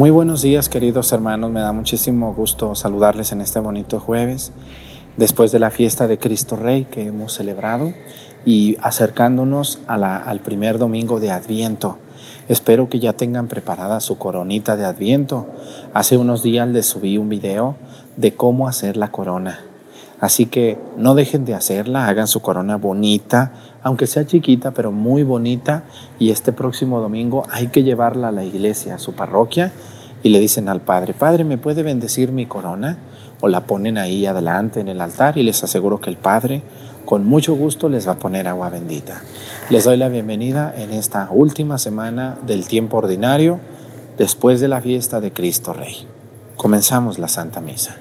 Muy buenos días queridos hermanos, me da muchísimo gusto saludarles en este bonito jueves, después de la fiesta de Cristo Rey que hemos celebrado y acercándonos al primer domingo de Adviento. Espero que ya tengan preparada su coronita de Adviento. Hace unos días les subí un video de cómo hacer la corona. Así que no dejen de hacerla, hagan su corona bonita, aunque sea chiquita, pero muy bonita. Y este próximo domingo hay que llevarla a la iglesia, a su parroquia, y le dicen al Padre, Padre, ¿me puede bendecir mi corona? O la ponen ahí adelante en el altar y les aseguro que el Padre con mucho gusto les va a poner agua bendita. Les doy la bienvenida en esta última semana del tiempo ordinario, después de la fiesta de Cristo Rey. Comenzamos la Santa Misa.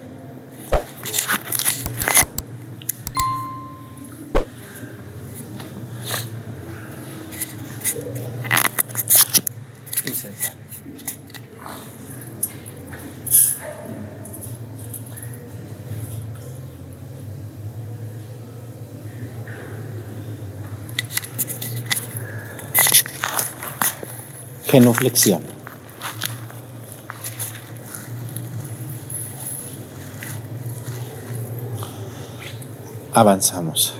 Genuflexión. Avanzamos.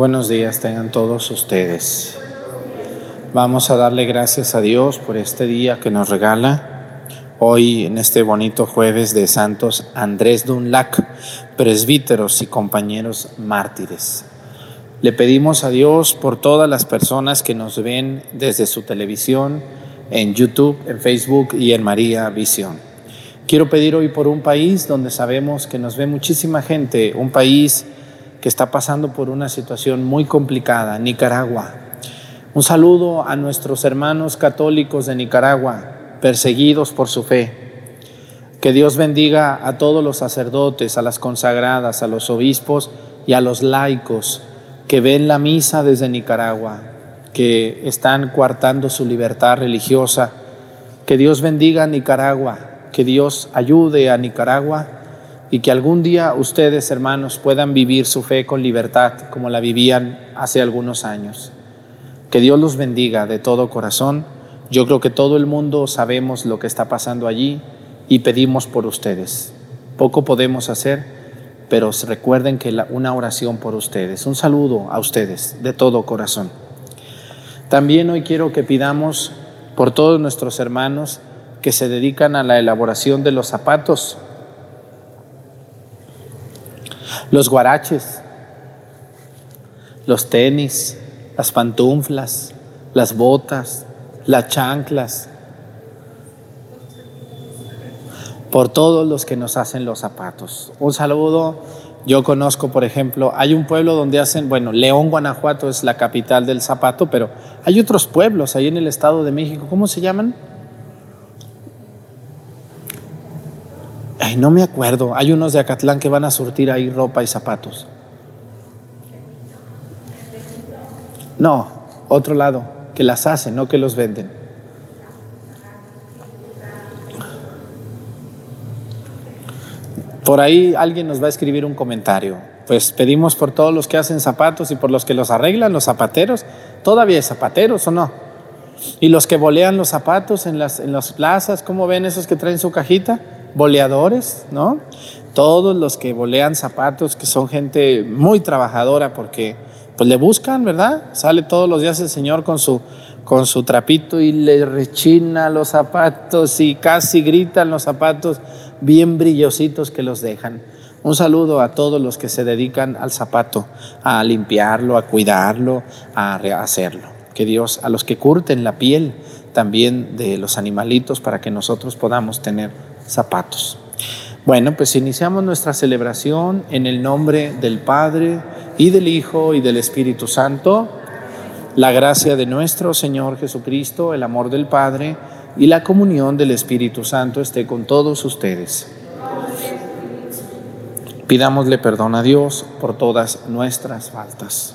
Buenos días tengan todos ustedes. Vamos a darle gracias a Dios por este día que nos regala hoy en este bonito jueves de Santos Andrés Dunlac, presbíteros y compañeros mártires. Le pedimos a Dios por todas las personas que nos ven desde su televisión, en YouTube, en Facebook y en María Visión. Quiero pedir hoy por un país donde sabemos que nos ve muchísima gente, un país que está pasando por una situación muy complicada, Nicaragua. Un saludo a nuestros hermanos católicos de Nicaragua, perseguidos por su fe. Que Dios bendiga a todos los sacerdotes, a las consagradas, a los obispos y a los laicos que ven la misa desde Nicaragua, que están coartando su libertad religiosa. Que Dios bendiga a Nicaragua, que Dios ayude a Nicaragua y que algún día ustedes, hermanos, puedan vivir su fe con libertad como la vivían hace algunos años. Que Dios los bendiga de todo corazón. Yo creo que todo el mundo sabemos lo que está pasando allí y pedimos por ustedes. Poco podemos hacer, pero recuerden que una oración por ustedes, un saludo a ustedes de todo corazón. También hoy quiero que pidamos por todos nuestros hermanos que se dedican a la elaboración de los zapatos los guaraches, los tenis, las pantuflas, las botas, las chanclas, por todos los que nos hacen los zapatos. Un saludo Yo conozco, por ejemplo, hay un pueblo donde hacen, bueno, León, Guanajuato es la capital del zapato, pero hay otros pueblos ahí en el Estado de México. ¿Cómo se llaman? Ay, no me acuerdo. Hay unos de Acatlán que van a surtir ahí ropa y zapatos. No, otro lado, que las hacen, no que los venden. Por ahí alguien nos va a escribir un comentario. Pues pedimos por todos los que hacen zapatos y por los que los arreglan, los zapateros. ¿Todavía hay zapateros o no? Y los que bolean los zapatos en las, en las plazas, ¿cómo ven esos que traen su cajita? Boleadores, ¿no? Todos los que bolean zapatos, que son gente muy trabajadora porque pues le buscan, ¿verdad? Sale todos los días el Señor con su, con su trapito y le rechina los zapatos y casi gritan los zapatos bien brillositos que los dejan. Un saludo a todos los que se dedican al zapato, a limpiarlo, a cuidarlo, a rehacerlo. Que Dios, a los que curten la piel también de los animalitos para que nosotros podamos tener zapatos. Bueno, pues iniciamos nuestra celebración en el nombre del Padre y del Hijo y del Espíritu Santo. La gracia de nuestro Señor Jesucristo, el amor del Padre, y la comunión del Espíritu Santo esté con todos ustedes. Pidámosle perdón a Dios por todas nuestras faltas.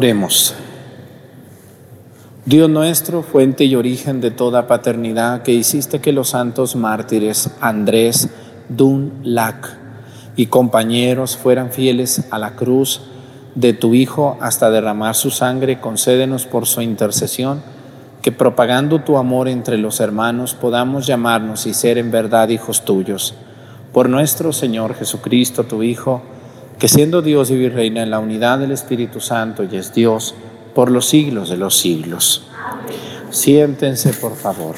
Oremos. Dios nuestro, fuente y origen de toda paternidad, que hiciste que los santos mártires Andrés, Dun, Lac y compañeros fueran fieles a la cruz de tu Hijo hasta derramar su sangre, concédenos por su intercesión, que propagando tu amor entre los hermanos podamos llamarnos y ser en verdad hijos tuyos. Por nuestro Señor Jesucristo, tu Hijo, que siendo Dios y reina en la unidad del Espíritu Santo y es Dios por los siglos de los siglos. Siéntense, por favor.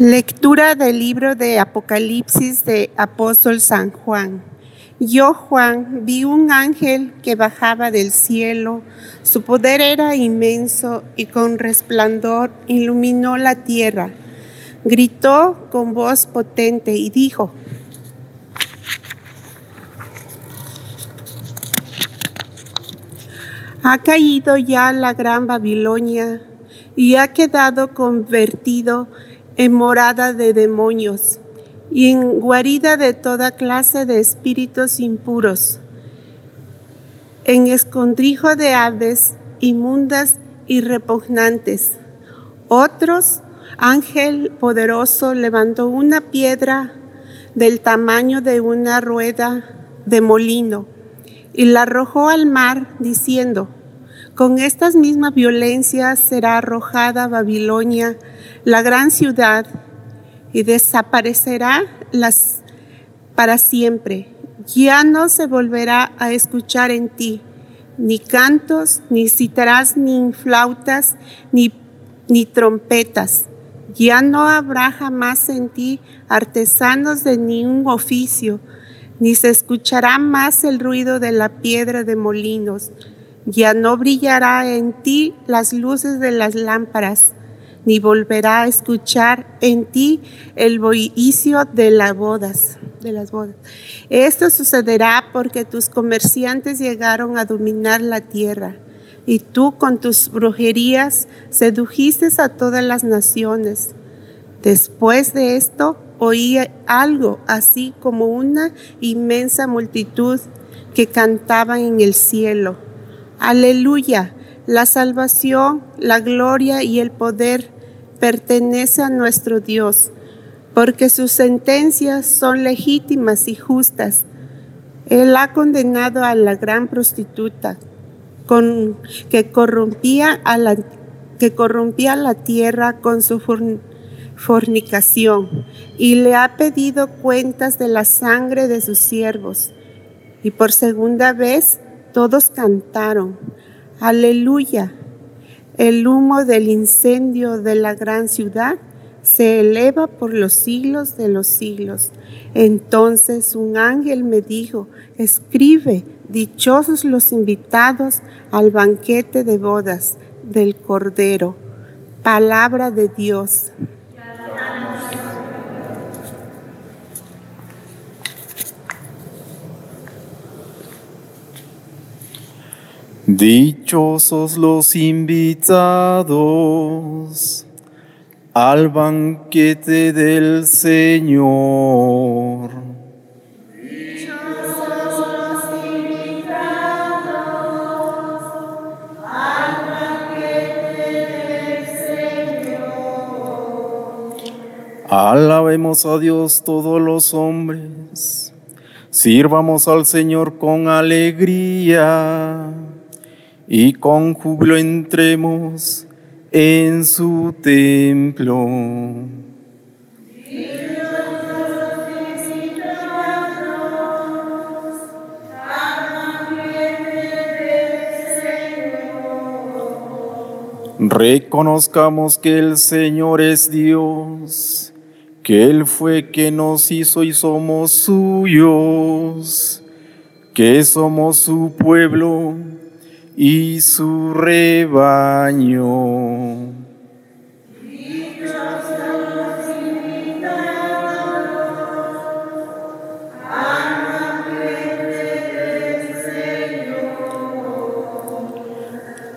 Lectura del libro de Apocalipsis de Apóstol San Juan. Yo, Juan, vi un ángel que bajaba del cielo. Su poder era inmenso y con resplandor iluminó la tierra. Gritó con voz potente y dijo, Ha caído ya la gran Babilonia y ha quedado convertido en morada de demonios y en guarida de toda clase de espíritus impuros, en escondrijo de aves inmundas y repugnantes. Otros, ángel poderoso levantó una piedra del tamaño de una rueda de molino y la arrojó al mar diciendo, con estas mismas violencias será arrojada Babilonia, la gran ciudad, y desaparecerá las para siempre. Ya no se volverá a escuchar en ti ni cantos, ni citarás, ni flautas, ni, ni trompetas. Ya no habrá jamás en ti artesanos de ningún oficio, ni se escuchará más el ruido de la piedra de molinos, Ya no brillará en ti las luces de las lámparas, ni volverá a escuchar en ti el bullicio de las bodas, de las bodas. Esto sucederá porque tus comerciantes llegaron a dominar la tierra, y tú con tus brujerías sedujiste a todas las naciones. Después de esto, oí algo así como una inmensa multitud que cantaba en el cielo. Aleluya, la salvación, la gloria y el poder pertenece a nuestro Dios, porque sus sentencias son legítimas y justas. Él ha condenado a la gran prostituta que, corrompía a la, que corrompía la tierra con su fornicación y le ha pedido cuentas de la sangre de sus siervos. Y por segunda vez todos cantaron, aleluya. El humo del incendio de la gran ciudad se eleva por los siglos de los siglos. Entonces un ángel me dijo, escribe, dichosos los invitados al banquete de bodas del Cordero. Palabra de Dios. Dichosos los invitados al banquete del Señor. Dichosos los invitados al banquete del Señor. Alabemos a Dios todos los hombres. Sirvamos al Señor con alegría y con júbilo entremos en su templo. Reconozcamos que el Señor es Dios, que Él fue quien nos hizo y somos suyos, que somos su pueblo y su rebaño.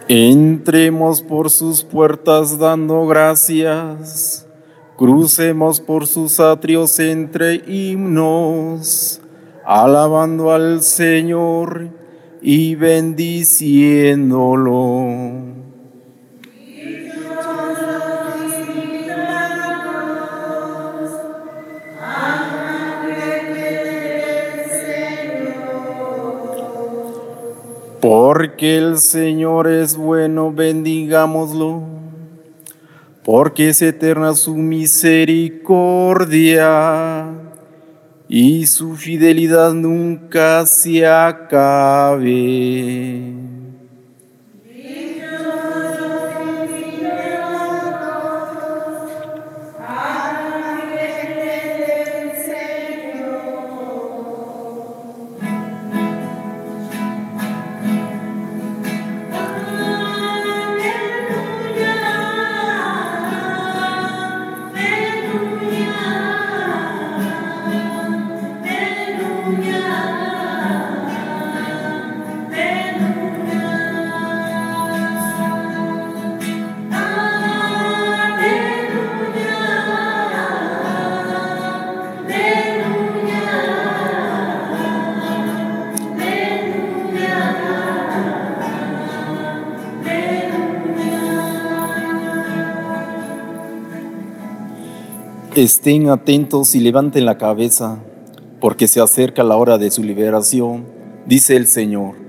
Entremos por sus puertas dando gracias, crucemos por sus atrios entre himnos, alabando al Señor y bendiciéndolo. Porque el Señor es bueno, bendigámoslo. Porque es eterna su misericordia y su fidelidad nunca se acabe. Estén atentos y levanten la cabeza, porque se acerca la hora de su liberación, dice el Señor.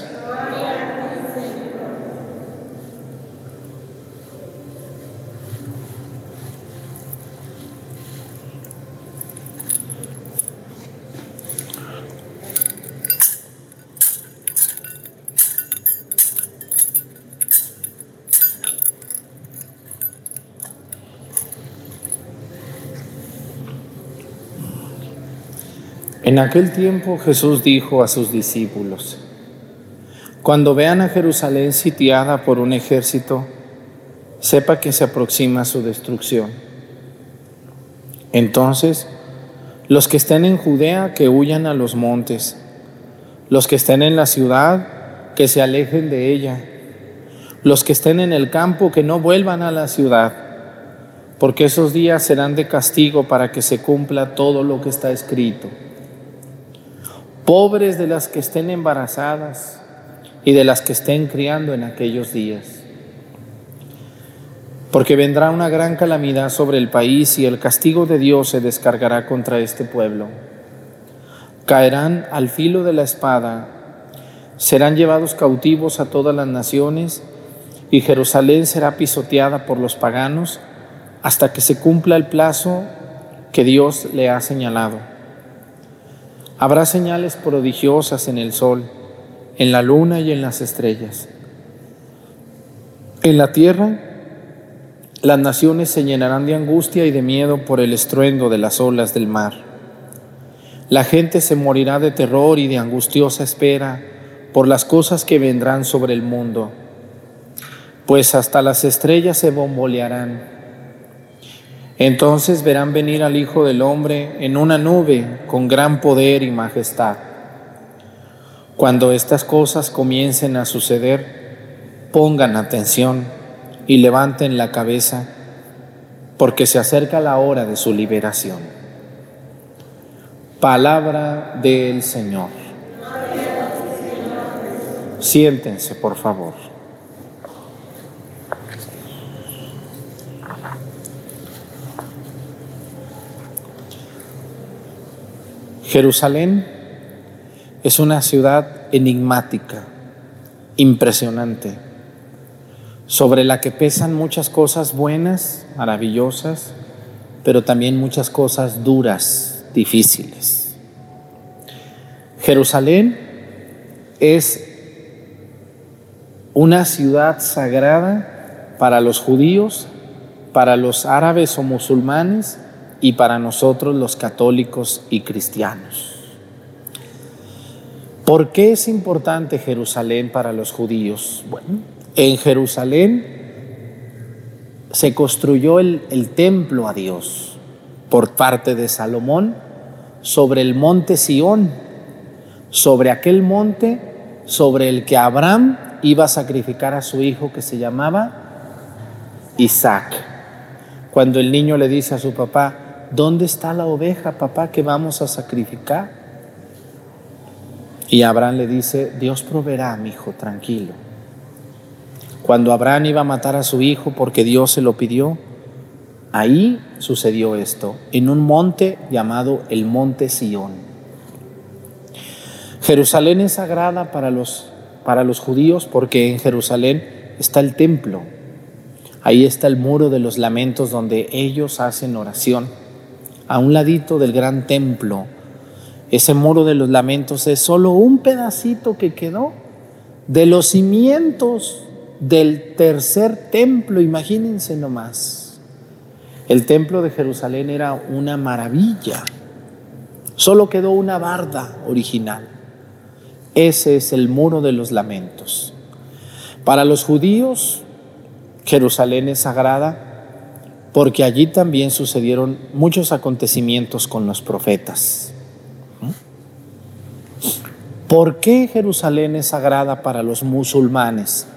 Aquel tiempo Jesús dijo a sus discípulos, Cuando vean a Jerusalén sitiada por un ejército, sepa que se aproxima su destrucción. Entonces, los que estén en Judea, que huyan a los montes, los que estén en la ciudad, que se alejen de ella, los que estén en el campo, que no vuelvan a la ciudad, porque esos días serán de castigo para que se cumpla todo lo que está escrito pobres de las que estén embarazadas y de las que estén criando en aquellos días. Porque vendrá una gran calamidad sobre el país y el castigo de Dios se descargará contra este pueblo. Caerán al filo de la espada, serán llevados cautivos a todas las naciones y Jerusalén será pisoteada por los paganos hasta que se cumpla el plazo que Dios le ha señalado. Habrá señales prodigiosas en el sol, en la luna y en las estrellas. En la tierra, las naciones se llenarán de angustia y de miedo por el estruendo de las olas del mar. La gente se morirá de terror y de angustiosa espera por las cosas que vendrán sobre el mundo, pues hasta las estrellas se bombolearán entonces verán venir al Hijo del Hombre en una nube con gran poder y majestad. Cuando estas cosas comiencen a suceder, pongan atención y levanten la cabeza, porque se acerca la hora de su liberación. Palabra del Señor. Siéntense, por favor. Jerusalén es una ciudad enigmática, impresionante, sobre la que pesan muchas cosas buenas, maravillosas, pero también muchas cosas duras, difíciles. Jerusalén es una ciudad sagrada para los judíos, para los árabes o musulmanes, y para nosotros los católicos y cristianos. ¿Por qué es importante Jerusalén para los judíos? Bueno, en Jerusalén se construyó el, el, templo a Dios por parte de Salomón sobre el monte Sión, sobre aquel monte sobre el que Abraham iba a sacrificar a su hijo que se llamaba Isaac. Cuando el niño le dice a su papá, ¿dónde está la oveja, papá, que vamos a sacrificar? Y Abraham le dice, Dios proveerá, mi hijo, tranquilo. Cuando Abraham iba a matar a su hijo porque Dios se lo pidió, ahí sucedió esto, en un monte llamado el monte Sión. Jerusalén es sagrada para los, para los judíos porque en Jerusalén está el templo. Ahí está el muro de los lamentos donde ellos hacen oración a un ladito del gran templo. Ese muro de los lamentos es solo un pedacito que quedó de los cimientos del tercer templo, imagínense nomás. El templo de Jerusalén era una maravilla. Solo quedó una barda original. Ese es el muro de los lamentos. Para los judíos, Jerusalén es sagrada porque allí también sucedieron muchos acontecimientos con los profetas. ¿Por qué Jerusalén es sagrada para los musulmanes,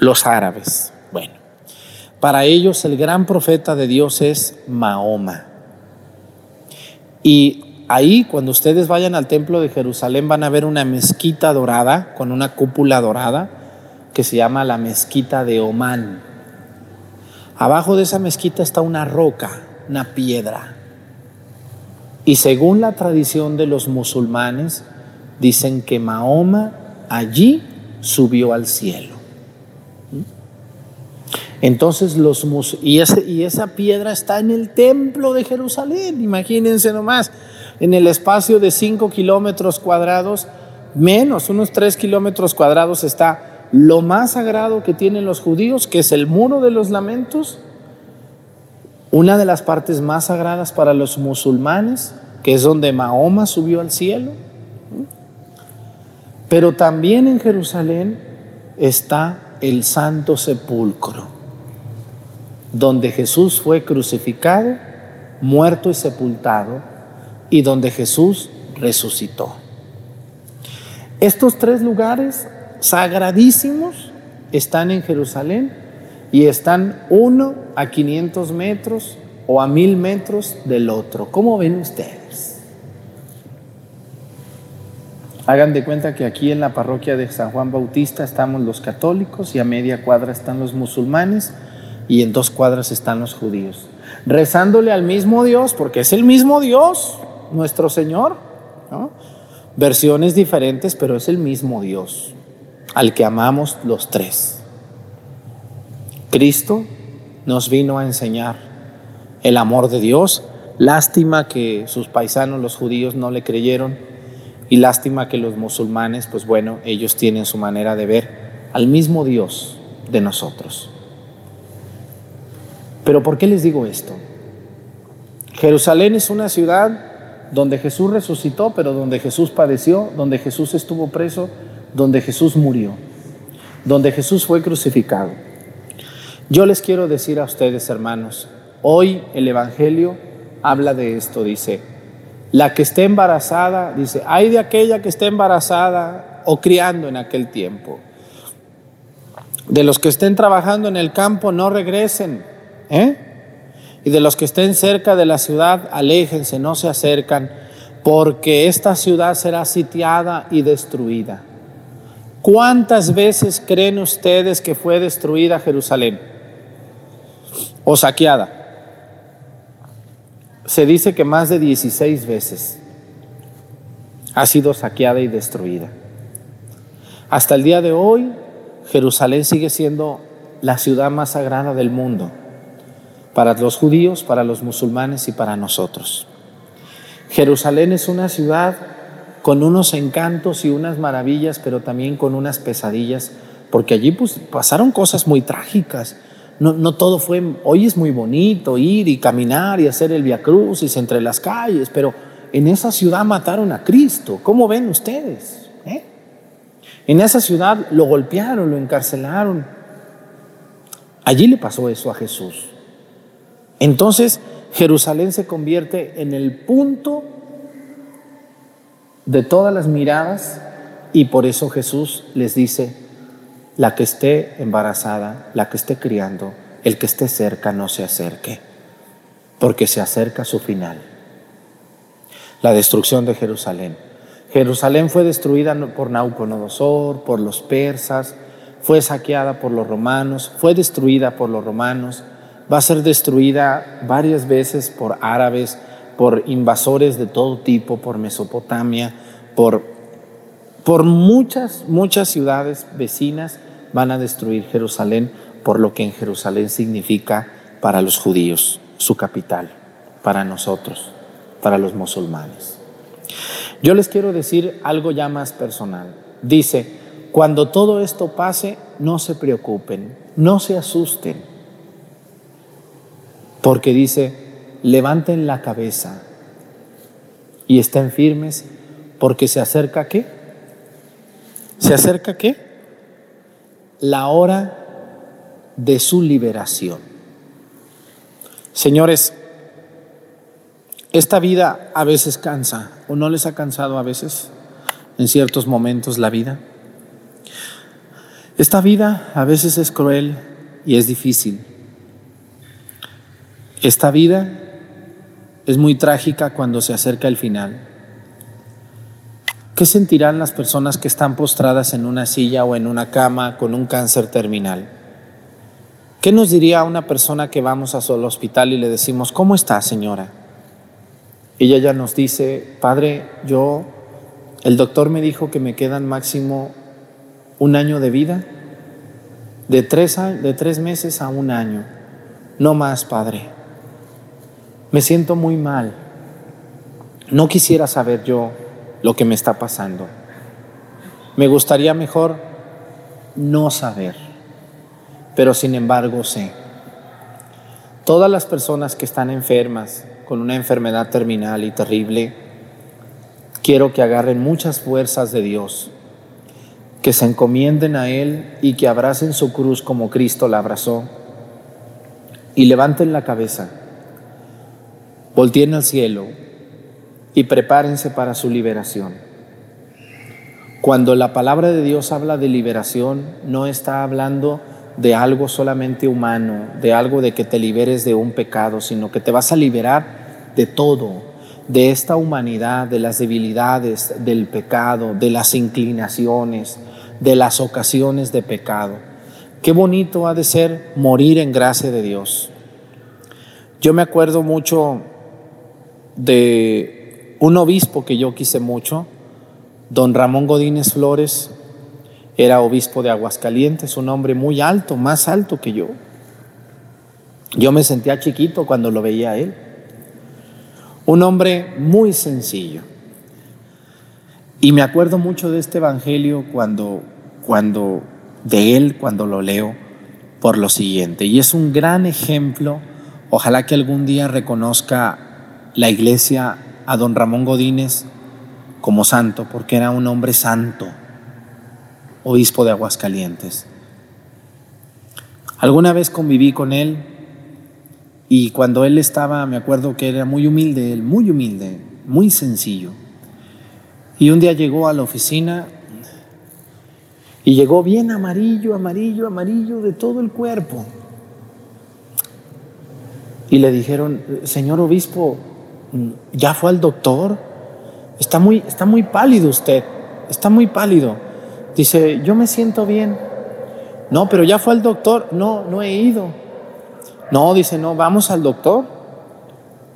los árabes? Bueno, para ellos el gran profeta de Dios es Mahoma. Y ahí, cuando ustedes vayan al templo de Jerusalén, van a ver una mezquita dorada, con una cúpula dorada, que se llama la mezquita de Omán. Abajo de esa mezquita está una roca, una piedra. Y según la tradición de los musulmanes, dicen que Mahoma allí subió al cielo. Entonces los y, y esa piedra está en el templo de Jerusalén, imagínense nomás, en el espacio de 5 kilómetros cuadrados, menos unos 3 kilómetros cuadrados está lo más sagrado que tienen los judíos, que es el muro de los lamentos, una de las partes más sagradas para los musulmanes, que es donde Mahoma subió al cielo. Pero también en Jerusalén está el Santo Sepulcro, donde Jesús fue crucificado, muerto y sepultado, y donde Jesús resucitó. Estos tres lugares sagradísimos están en Jerusalén y están uno a 500 metros o a mil metros del otro. ¿Cómo ven ustedes? Hagan de cuenta que aquí en la parroquia de San Juan Bautista estamos los católicos y a media cuadra están los musulmanes y en dos cuadras están los judíos. Rezándole al mismo Dios, porque es el mismo Dios, nuestro Señor. Versiones diferentes, pero es el mismo Dios, al que amamos los tres. Cristo nos vino a enseñar el amor de Dios. Lástima que sus paisanos, los judíos, no le creyeron. Y lástima que los musulmanes, pues bueno, ellos tienen su manera de ver al mismo Dios de nosotros. Pero ¿por qué les digo esto? Jerusalén es una ciudad donde Jesús resucitó, pero donde Jesús padeció, donde Jesús estuvo preso, donde Jesús murió, donde Jesús fue crucificado. Yo les quiero decir a ustedes, hermanos, hoy el Evangelio habla de esto, dice, la que esté embarazada, dice, hay de aquella que esté embarazada o criando en aquel tiempo. De los que estén trabajando en el campo, no regresen. ¿eh? Y de los que estén cerca de la ciudad, aléjense, no se acercan, porque esta ciudad será sitiada y destruida. ¿Cuántas veces creen ustedes que fue destruida Jerusalén? o saqueada. Se dice que más de 16 veces ha sido saqueada y destruida. Hasta el día de hoy, Jerusalén sigue siendo la ciudad más sagrada del mundo, para los judíos, para los musulmanes y para nosotros. Jerusalén es una ciudad con unos encantos y unas maravillas, pero también con unas pesadillas, porque allí pues, pasaron cosas muy trágicas. No, todo fue, hoy es muy bonito ir y caminar y hacer el Via Crucis entre las calles, pero en esa ciudad mataron a Cristo. ¿Cómo ven ustedes? Eh? En esa ciudad lo golpearon, lo encarcelaron. Allí le pasó eso a Jesús. Entonces Jerusalén se convierte en el punto de todas las miradas y por eso Jesús les dice, la que esté embarazada, la que esté criando, el que esté cerca no se acerque, porque se acerca su final. La destrucción de Jerusalén. Jerusalén fue destruida por Nauconosor, por los persas, fue saqueada por los romanos, fue destruida por los romanos, va a ser destruida varias veces por árabes, por invasores de todo tipo, por Mesopotamia, por, por muchas, muchas ciudades vecinas van a destruir Jerusalén por lo que en Jerusalén significa para los judíos, su capital, para nosotros, para los musulmanes. Yo les quiero decir algo ya más personal. Dice, cuando todo esto pase, no se preocupen, no se asusten, porque dice, levanten la cabeza y estén firmes, porque se acerca qué? ¿Se acerca qué? la hora de su liberación. Señores, esta vida a veces cansa, o no les ha cansado a veces, en ciertos momentos la vida. Esta vida a veces es cruel y es difícil. Esta vida es muy trágica cuando se acerca el final. ¿Qué sentirán las personas que están postradas en una silla o en una cama con un cáncer terminal? ¿Qué nos diría una persona que vamos a su hospital y le decimos, ¿cómo está señora? Ella nos dice, Padre, yo, el doctor me dijo que me quedan máximo un año de vida, de tres, de tres meses a un año, no más, Padre. Me siento muy mal. No quisiera saber yo lo que me está pasando. Me gustaría mejor no saber, pero sin embargo sé. Todas las personas que están enfermas con una enfermedad terminal y terrible, quiero que agarren muchas fuerzas de Dios, que se encomienden a Él y que abracen su cruz como Cristo la abrazó y levanten la cabeza, volteen al cielo y prepárense para su liberación. Cuando la palabra de Dios habla de liberación, no está hablando de algo solamente humano, de algo de que te liberes de un pecado, sino que te vas a liberar de todo, de esta humanidad, de las debilidades, del pecado, de las inclinaciones, de las ocasiones de pecado. Qué bonito ha de ser morir en gracia de Dios. Yo me acuerdo mucho de un obispo que yo quise mucho, don Ramón Godínez Flores, era obispo de Aguascalientes, un hombre muy alto, más alto que yo. Yo me sentía chiquito cuando lo veía a él. Un hombre muy sencillo. Y me acuerdo mucho de este evangelio cuando, cuando, de él, cuando lo leo, por lo siguiente. Y es un gran ejemplo. Ojalá que algún día reconozca la iglesia a don Ramón Godínez como santo, porque era un hombre santo obispo de Aguascalientes. Alguna vez conviví con él y cuando él estaba, me acuerdo que era muy humilde, él muy humilde, muy sencillo. Y un día llegó a la oficina y llegó bien amarillo, amarillo, amarillo de todo el cuerpo. Y le dijeron, señor obispo, ¿ya fue al doctor? Está muy, está muy pálido usted, está muy pálido. Dice, yo me siento bien. No, pero ya fue al doctor. No, no he ido. No, dice, no, vamos al doctor.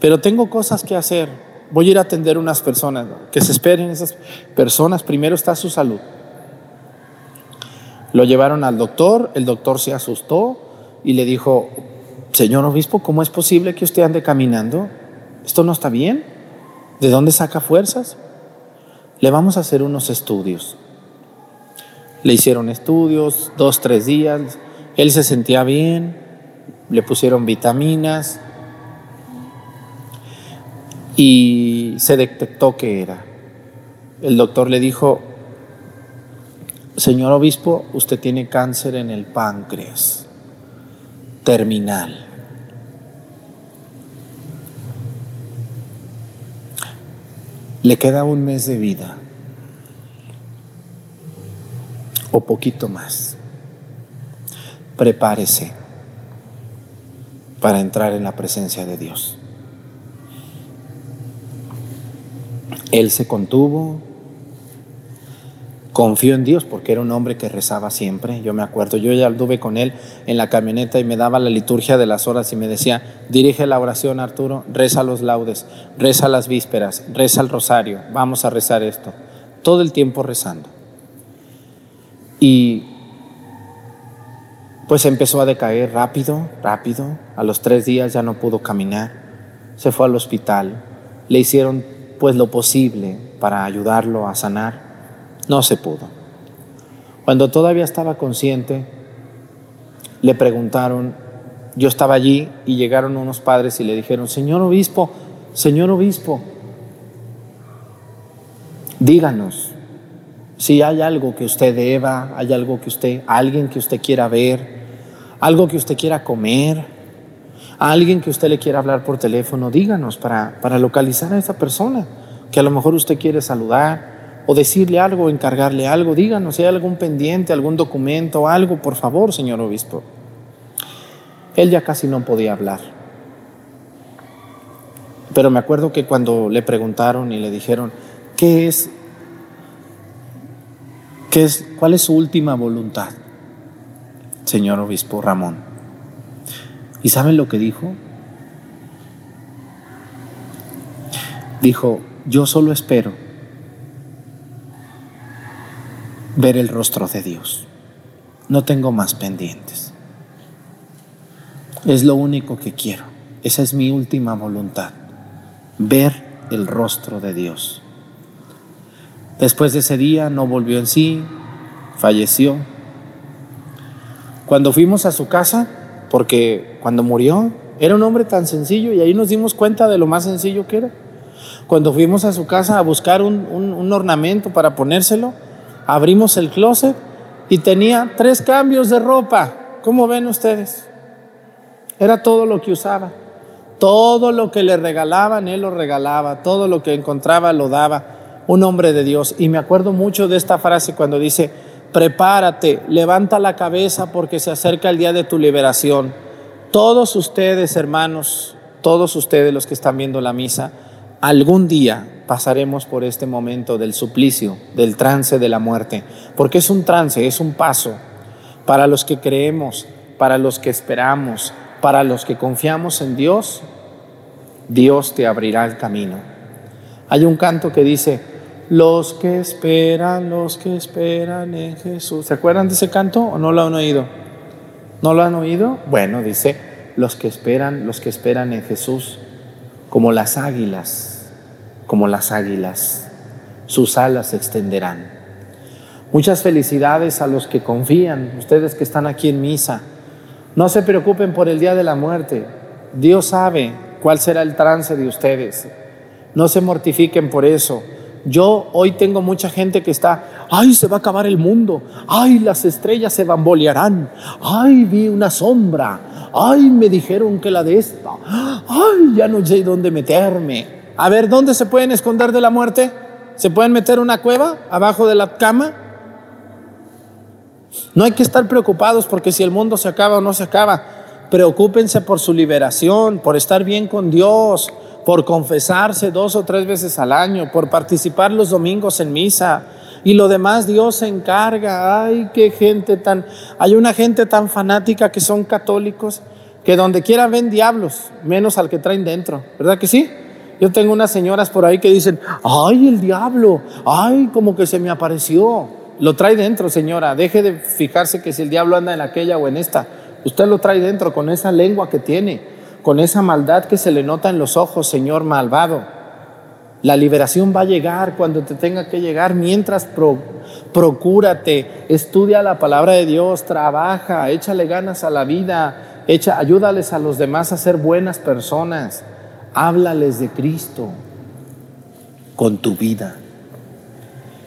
Pero tengo cosas que hacer. Voy a ir a atender unas personas. Que se esperen esas personas. Primero está su salud. Lo llevaron al doctor. El doctor se asustó y le dijo, señor obispo, ¿cómo es posible que usted ande caminando? ¿Esto no está bien? ¿De dónde saca fuerzas? Le vamos a hacer unos estudios. Le hicieron estudios, dos, tres días. Él se sentía bien, le pusieron vitaminas y se detectó que era. El doctor le dijo, señor obispo, usted tiene cáncer en el páncreas, terminal. Le queda un mes de vida. o poquito más. Prepárese para entrar en la presencia de Dios. Él se contuvo, confió en Dios porque era un hombre que rezaba siempre. Yo me acuerdo, yo ya anduve con él en la camioneta y me daba la liturgia de las horas y me decía, dirige la oración Arturo, reza los laudes, reza las vísperas, reza el rosario, vamos a rezar esto. Todo el tiempo rezando. Y pues empezó a decaer rápido, rápido. A los tres días ya no pudo caminar. Se fue al hospital. Le hicieron pues lo posible para ayudarlo a sanar. No se pudo. Cuando todavía estaba consciente, le preguntaron, yo estaba allí y llegaron unos padres y le dijeron, Señor obispo, Señor obispo, díganos, si hay algo que usted deba, hay algo que usted, alguien que usted quiera ver, algo que usted quiera comer, alguien que usted le quiera hablar por teléfono, díganos para, para localizar a esa persona que a lo mejor usted quiere saludar o decirle algo, encargarle algo, díganos si hay algún pendiente, algún documento, algo, por favor, señor obispo. Él ya casi no podía hablar. Pero me acuerdo que cuando le preguntaron y le dijeron, ¿qué es es, ¿Cuál es su última voluntad, señor obispo Ramón? ¿Y saben lo que dijo? dijo, yo solo espero ver el rostro de Dios. No tengo más pendientes. Es lo único que quiero. Esa es mi última voluntad. Ver el rostro de Dios. Después de ese día no volvió en sí, falleció. Cuando fuimos a su casa, porque cuando murió era un hombre tan sencillo y ahí nos dimos cuenta de lo más sencillo que era. Cuando fuimos a su casa a buscar un, un ornamento para ponérselo, abrimos el closet y tenía tres cambios de ropa. ¿Cómo ven ustedes? Era todo lo que usaba. Todo lo que le regalaban, él lo regalaba. Todo lo que encontraba, lo daba. Un hombre de Dios. Y me acuerdo mucho de esta frase cuando dice, prepárate, levanta la cabeza porque se acerca el día de tu liberación. Todos ustedes, hermanos, todos ustedes los que están viendo la misa, algún día pasaremos por este momento del suplicio, del trance de la muerte, porque es un trance, es un paso para los que creemos, para los que esperamos, para los que confiamos en Dios, Dios te abrirá el camino. Hay un canto que dice, los que esperan, los que esperan en Jesús. ¿Se acuerdan de ese canto o no lo han oído? ¿No lo han oído? Bueno, dice, los que esperan, los que esperan en Jesús, como las águilas, como las águilas, sus alas se extenderán. Muchas felicidades a los que confían, ustedes que están aquí en misa no se preocupen por el día de la muerte. Dios sabe cuál será el trance de ustedes. No se mortifiquen por eso. Yo hoy tengo mucha gente que está, ay, se va a acabar el mundo, ay, las estrellas se bambolearán, ay, vi una sombra, ay, me dijeron que la de esta, ay, ya no sé dónde meterme. A ver, ¿dónde se pueden esconder de la muerte? ¿Se pueden meter una cueva abajo de la cama? No hay que estar preocupados porque si el mundo se acaba o no se acaba. Preocúpense por su liberación, por estar bien con Dios, por confesarse dos o tres veces al año, por participar los domingos en misa. Y lo demás Dios se encarga. Ay, qué gente tan... Hay una gente tan fanática que son católicos que donde quiera ven diablos, menos al que traen dentro. ¿Verdad que sí? Yo tengo unas señoras por ahí que dicen, ay, el diablo, ay, como que se me apareció. Lo trae dentro, señora. Deje de fijarse que si el diablo anda en aquella o en esta. Usted lo trae dentro con esa lengua que tiene, con esa maldad que se le nota en los ojos, señor malvado. La liberación va a llegar cuando te tenga que llegar. Mientras procúrate, estudia la palabra de Dios, trabaja, échale ganas a la vida, ayúdales a los demás a ser buenas personas. Háblales de Cristo con tu vida.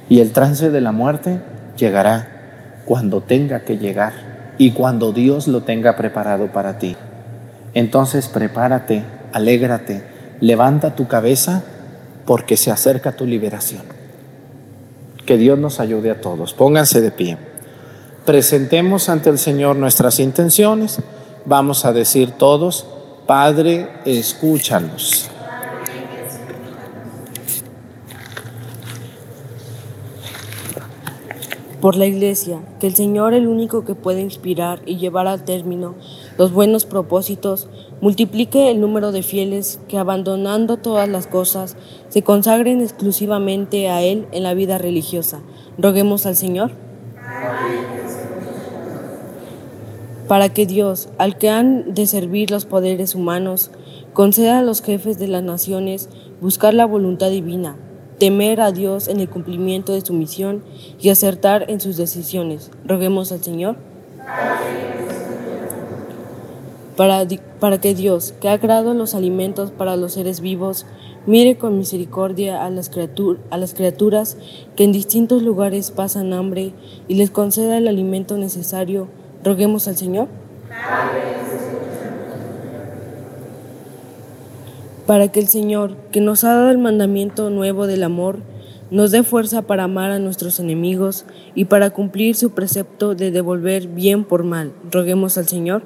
Y el trance de la muerte llegará cuando tenga que llegar y cuando Dios lo tenga preparado para ti. Entonces prepárate, alégrate, levanta tu cabeza porque se acerca tu liberación. Que Dios nos ayude a todos. Pónganse de pie. Presentemos ante el Señor nuestras intenciones. Vamos a decir todos, Padre, escúchanos. por la Iglesia, que el Señor, el único que puede inspirar y llevar a término los buenos propósitos, multiplique el número de fieles que, abandonando todas las cosas, se consagren exclusivamente a Él en la vida religiosa. Roguemos al Señor. Para que Dios, al que han de servir los poderes humanos, conceda a los jefes de las naciones buscar la voluntad divina temer a Dios en el cumplimiento de su misión y acertar en sus decisiones. Roguemos al Señor. Para, para, que Dios, que ha creado los alimentos para los seres vivos, mire con misericordia a las, a las criaturas que en distintos lugares pasan hambre y les conceda el alimento necesario. Roguemos al Señor. para que el Señor, que nos ha dado el mandamiento nuevo del amor, nos dé fuerza para amar a nuestros enemigos y para cumplir su precepto de devolver bien por mal. Roguemos al Señor.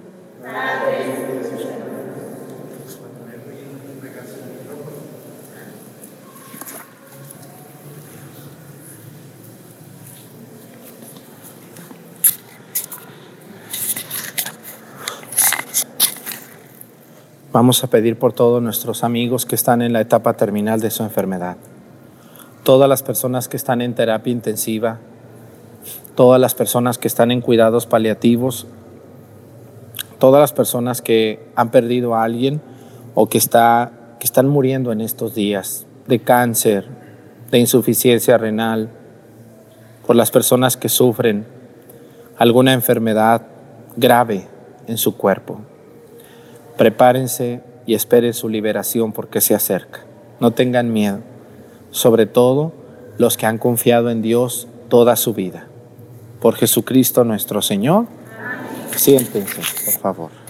Vamos a pedir por todos nuestros amigos que están en la etapa terminal de su enfermedad. Todas las personas que están en terapia intensiva, todas las personas que están en cuidados paliativos, todas las personas que han perdido a alguien o que, está, que están muriendo en estos días de cáncer, de insuficiencia renal, por las personas que sufren alguna enfermedad grave en su cuerpo. Prepárense y esperen su liberación porque se acerca. No tengan miedo, sobre todo los que han confiado en Dios toda su vida. Por Jesucristo nuestro Señor. Siéntense, por favor.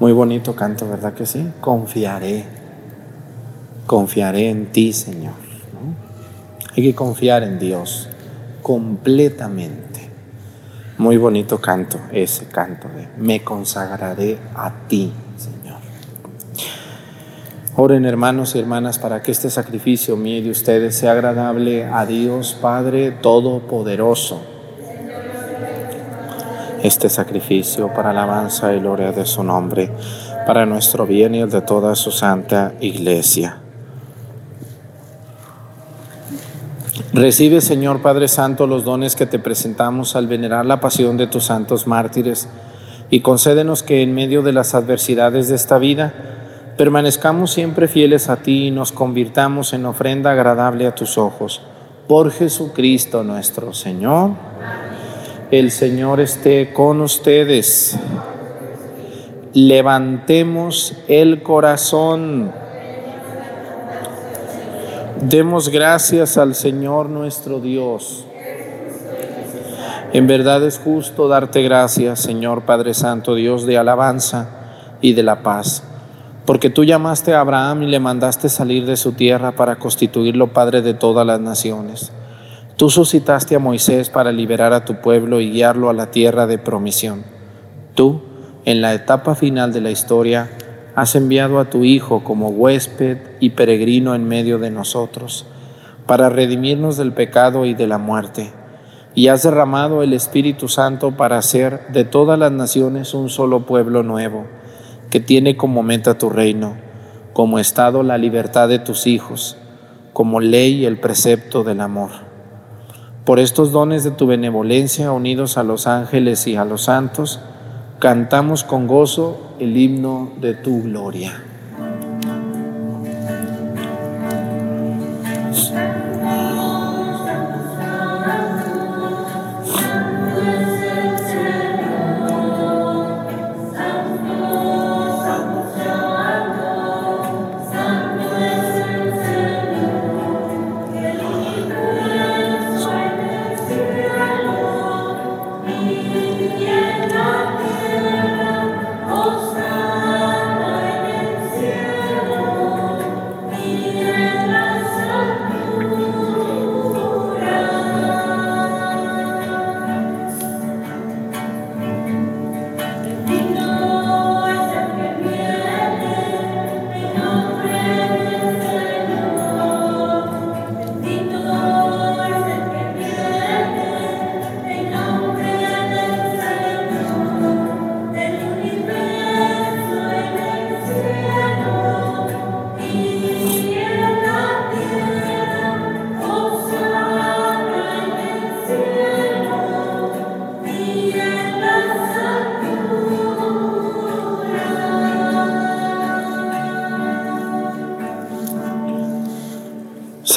Muy bonito canto, ¿verdad que sí? Confiaré, confiaré en ti, Señor. Hay que confiar en Dios completamente. Muy bonito canto, ese canto de me consagraré a ti, Señor. Oren hermanos y hermanas para que este sacrificio mío y de ustedes sea agradable a Dios Padre Todopoderoso este sacrificio para alabanza y gloria de su nombre, para nuestro bien y el de toda su santa iglesia. Recibe, Señor Padre Santo, los dones que te presentamos al venerar la pasión de tus santos mártires y concédenos que en medio de las adversidades de esta vida permanezcamos siempre fieles a ti y nos convirtamos en ofrenda agradable a tus ojos. Por Jesucristo nuestro Señor. El Señor esté con ustedes. Levantemos el corazón. Demos gracias al Señor nuestro Dios. En verdad es justo darte gracias, Señor Padre Santo, Dios de alabanza y de la paz, porque tú llamaste a Abraham y le mandaste salir de su tierra para constituirlo Padre de todas las naciones. Tú suscitaste a Moisés para liberar a tu pueblo y guiarlo a la tierra de promisión. Tú, en la etapa final de la historia, has enviado a tu Hijo como huésped y peregrino en medio de nosotros, para redimirnos del pecado y de la muerte, y has derramado el Espíritu Santo para hacer de todas las naciones un solo pueblo nuevo, que tiene como meta tu reino, como estado la libertad de tus hijos, como ley el precepto del amor. Por estos dones de tu benevolencia, unidos a los ángeles y a los santos, cantamos con gozo el himno de tu gloria.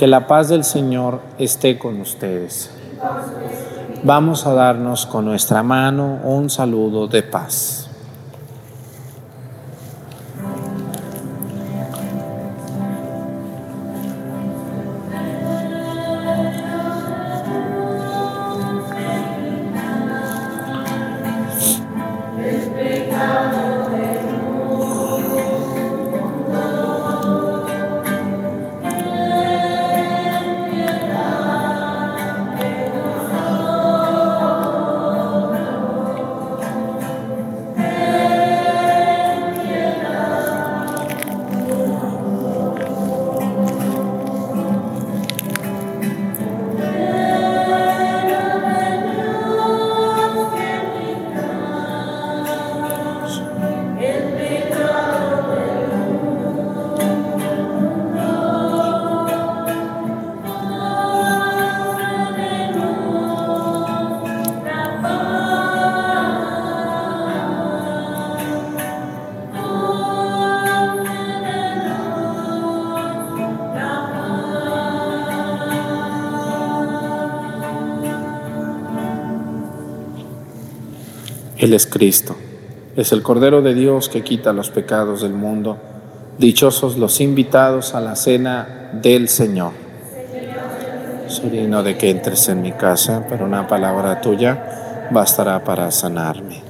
Que la paz del Señor esté con ustedes. Vamos a darnos con nuestra mano un saludo de paz. Él es Cristo, es el Cordero de Dios que quita los pecados del mundo. Dichosos los invitados a la cena del Señor. Soy digno de que entres en mi casa, pero una palabra tuya bastará para sanarme.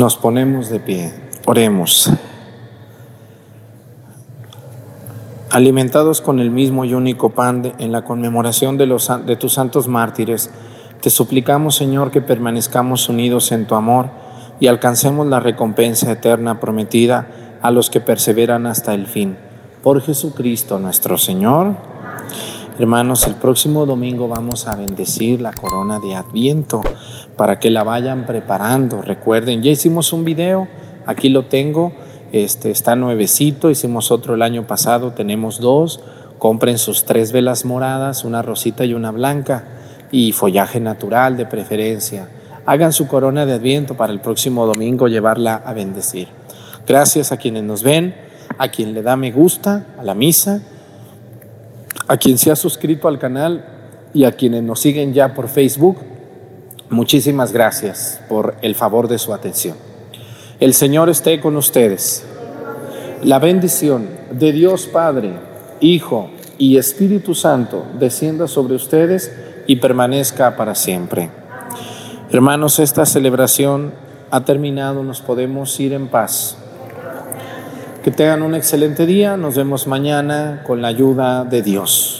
Nos ponemos de pie, oremos. Alimentados con el mismo y único pan de- en la conmemoración de, los, de tus santos mártires, te suplicamos, Señor, que permanezcamos unidos en tu amor y alcancemos la recompensa eterna prometida a los que perseveran hasta el fin. Por Jesucristo nuestro Señor. Hermanos, el próximo domingo vamos a bendecir la corona de Adviento para que la vayan preparando. Recuerden, ya hicimos un video, aquí lo tengo, este está nuevecito, hicimos otro el año pasado, tenemos dos. Compren sus tres velas moradas, una rosita y una blanca y follaje natural de preferencia. Hagan su corona de Adviento para el próximo domingo llevarla a bendecir. Gracias a quienes nos ven, a quien le da me gusta a la misa a quien se ha suscrito al canal y a quienes nos siguen ya por Facebook, muchísimas gracias por el favor de su atención. El Señor esté con ustedes. La bendición de Dios Padre, Hijo y Espíritu Santo descienda sobre ustedes y permanezca para siempre. Hermanos, esta celebración ha terminado, nos podemos ir en paz. Que tengan un excelente día, nos vemos mañana con la ayuda de Dios.